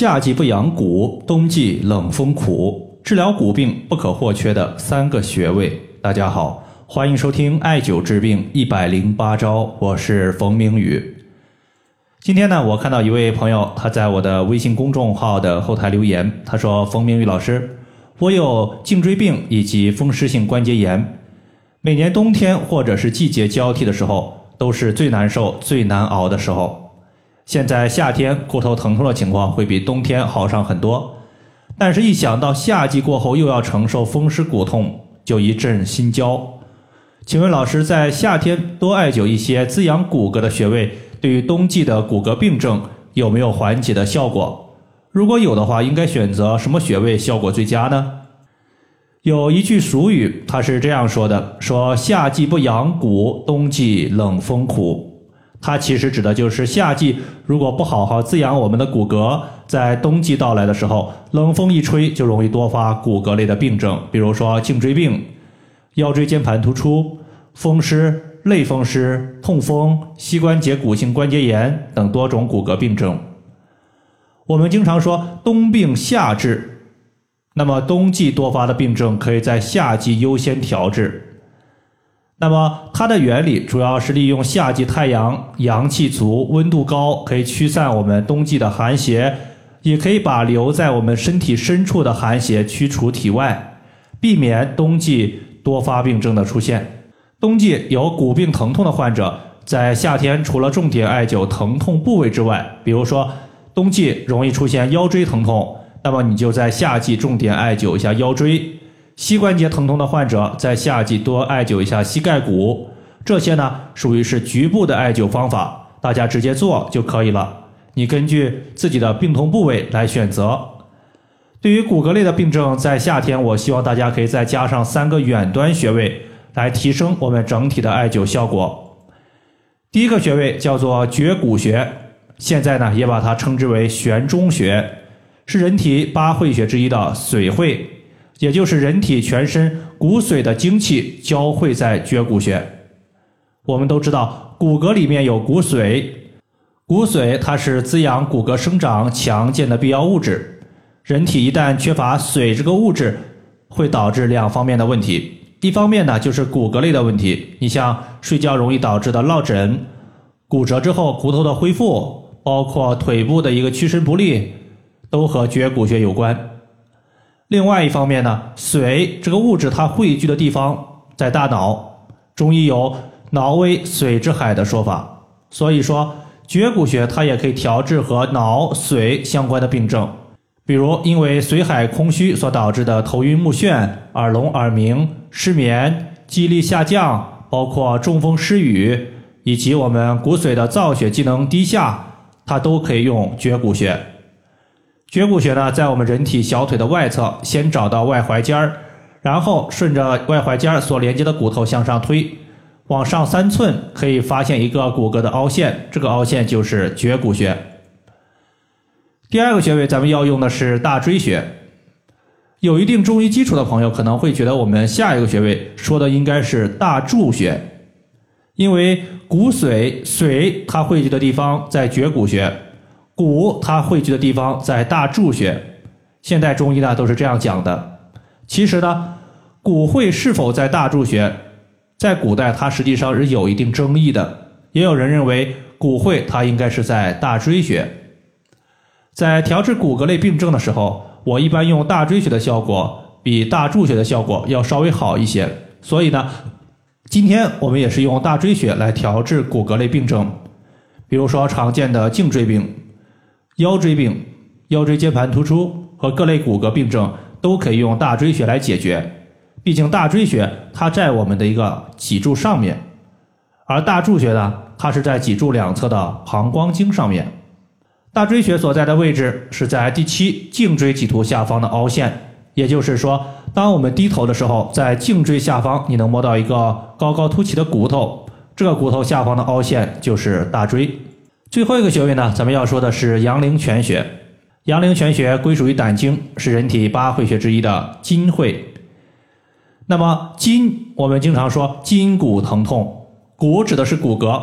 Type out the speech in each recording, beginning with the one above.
夏季不养骨，冬季冷风苦，治疗骨病不可或缺的三个穴位。大家好，欢迎收听艾灸治病一百零八招，我是冯明宇。今天呢，我看到一位朋友他在我的微信公众号的后台留言，他说：“冯明宇老师，我有颈椎病以及风湿性关节炎，每年冬天或者是季节交替的时候，都是最难受、最难熬的时候。”现在夏天骨头疼痛的情况会比冬天好上很多，但是，一想到夏季过后又要承受风湿骨痛，就一阵心焦。请问老师，在夏天多艾灸一些滋养骨骼的穴位，对于冬季的骨骼病症有没有缓解的效果？如果有的话，应该选择什么穴位效果最佳呢？有一句俗语，它是这样说的：说夏季不养骨，冬季冷风苦。它其实指的就是夏季如果不好好滋养我们的骨骼，在冬季到来的时候，冷风一吹就容易多发骨骼类的病症，比如说颈椎病、腰椎间盘突出、风湿、类风湿、痛风、膝关节骨性关节炎等多种骨骼病症。我们经常说冬病夏治，那么冬季多发的病症可以在夏季优先调治。那么它的原理主要是利用夏季太阳阳气足、温度高，可以驱散我们冬季的寒邪，也可以把留在我们身体深处的寒邪驱除体外，避免冬季多发病症的出现。冬季有骨病疼痛的患者，在夏天除了重点艾灸疼痛部位之外，比如说冬季容易出现腰椎疼痛，那么你就在夏季重点艾灸一下腰椎。膝关节疼痛的患者在夏季多艾灸一下膝盖骨，这些呢属于是局部的艾灸方法，大家直接做就可以了。你根据自己的病痛部位来选择。对于骨骼类的病症，在夏天我希望大家可以再加上三个远端穴位，来提升我们整体的艾灸效果。第一个穴位叫做绝骨穴，现在呢也把它称之为悬中穴，是人体八会穴之一的髓会。也就是人体全身骨髓的精气交汇在绝骨穴。我们都知道，骨骼里面有骨髓，骨髓它是滋养骨骼生长强健的必要物质。人体一旦缺乏髓这个物质，会导致两方面的问题。一方面呢，就是骨骼类的问题，你像睡觉容易导致的落枕、骨折之后骨头的恢复，包括腿部的一个屈伸不利，都和绝骨穴有关。另外一方面呢，髓这个物质它汇聚的地方在大脑，中医有“脑为髓之海”的说法，所以说绝骨穴它也可以调治和脑髓相关的病症，比如因为髓海空虚所导致的头晕目眩、耳聋耳鸣、失眠、记忆力下降，包括中风失语，以及我们骨髓的造血机能低下，它都可以用绝骨穴。绝骨穴呢，在我们人体小腿的外侧，先找到外踝尖儿，然后顺着外踝尖儿所连接的骨头向上推，往上三寸可以发现一个骨骼的凹陷，这个凹陷就是绝骨穴。第二个穴位咱们要用的是大椎穴。有一定中医基础的朋友可能会觉得我们下一个穴位说的应该是大柱穴，因为骨髓髓它汇聚的地方在绝骨穴。骨它汇聚的地方在大柱穴，现代中医呢都是这样讲的。其实呢，骨会是否在大柱穴，在古代它实际上是有一定争议的。也有人认为骨会它应该是在大椎穴。在调治骨骼类病症的时候，我一般用大椎穴的效果比大柱穴的效果要稍微好一些。所以呢，今天我们也是用大椎穴来调治骨骼类病症，比如说常见的颈椎病。腰椎病、腰椎间盘突出和各类骨骼病症都可以用大椎穴来解决。毕竟大椎穴它在我们的一个脊柱上面，而大柱穴呢，它是在脊柱两侧的膀胱经上面。大椎穴所在的位置是在第七颈椎棘突下方的凹陷，也就是说，当我们低头的时候，在颈椎下方你能摸到一个高高凸起的骨头，这个骨头下方的凹陷就是大椎。最后一个穴位呢，咱们要说的是阳陵泉穴。阳陵泉穴归属于胆经，是人体八会穴之一的筋会。那么筋，我们经常说筋骨疼痛，骨指的是骨骼，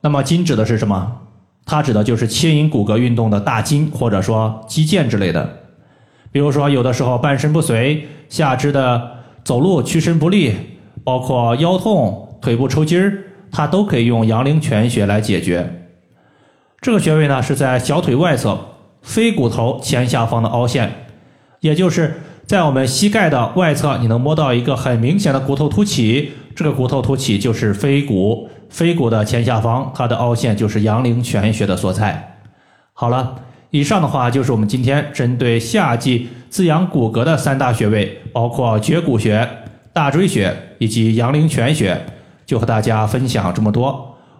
那么筋指的是什么？它指的就是牵引骨骼运动的大筋或者说肌腱之类的。比如说，有的时候半身不遂、下肢的走路屈伸不利，包括腰痛、腿部抽筋儿，它都可以用阳陵泉穴来解决。这个穴位呢是在小腿外侧腓骨头前下方的凹陷，也就是在我们膝盖的外侧，你能摸到一个很明显的骨头凸起，这个骨头凸起就是腓骨。腓骨的前下方，它的凹陷就是阳陵泉穴的所在。好了，以上的话就是我们今天针对夏季滋养骨骼的三大穴位，包括绝骨穴、大椎穴以及阳陵泉穴，就和大家分享这么多。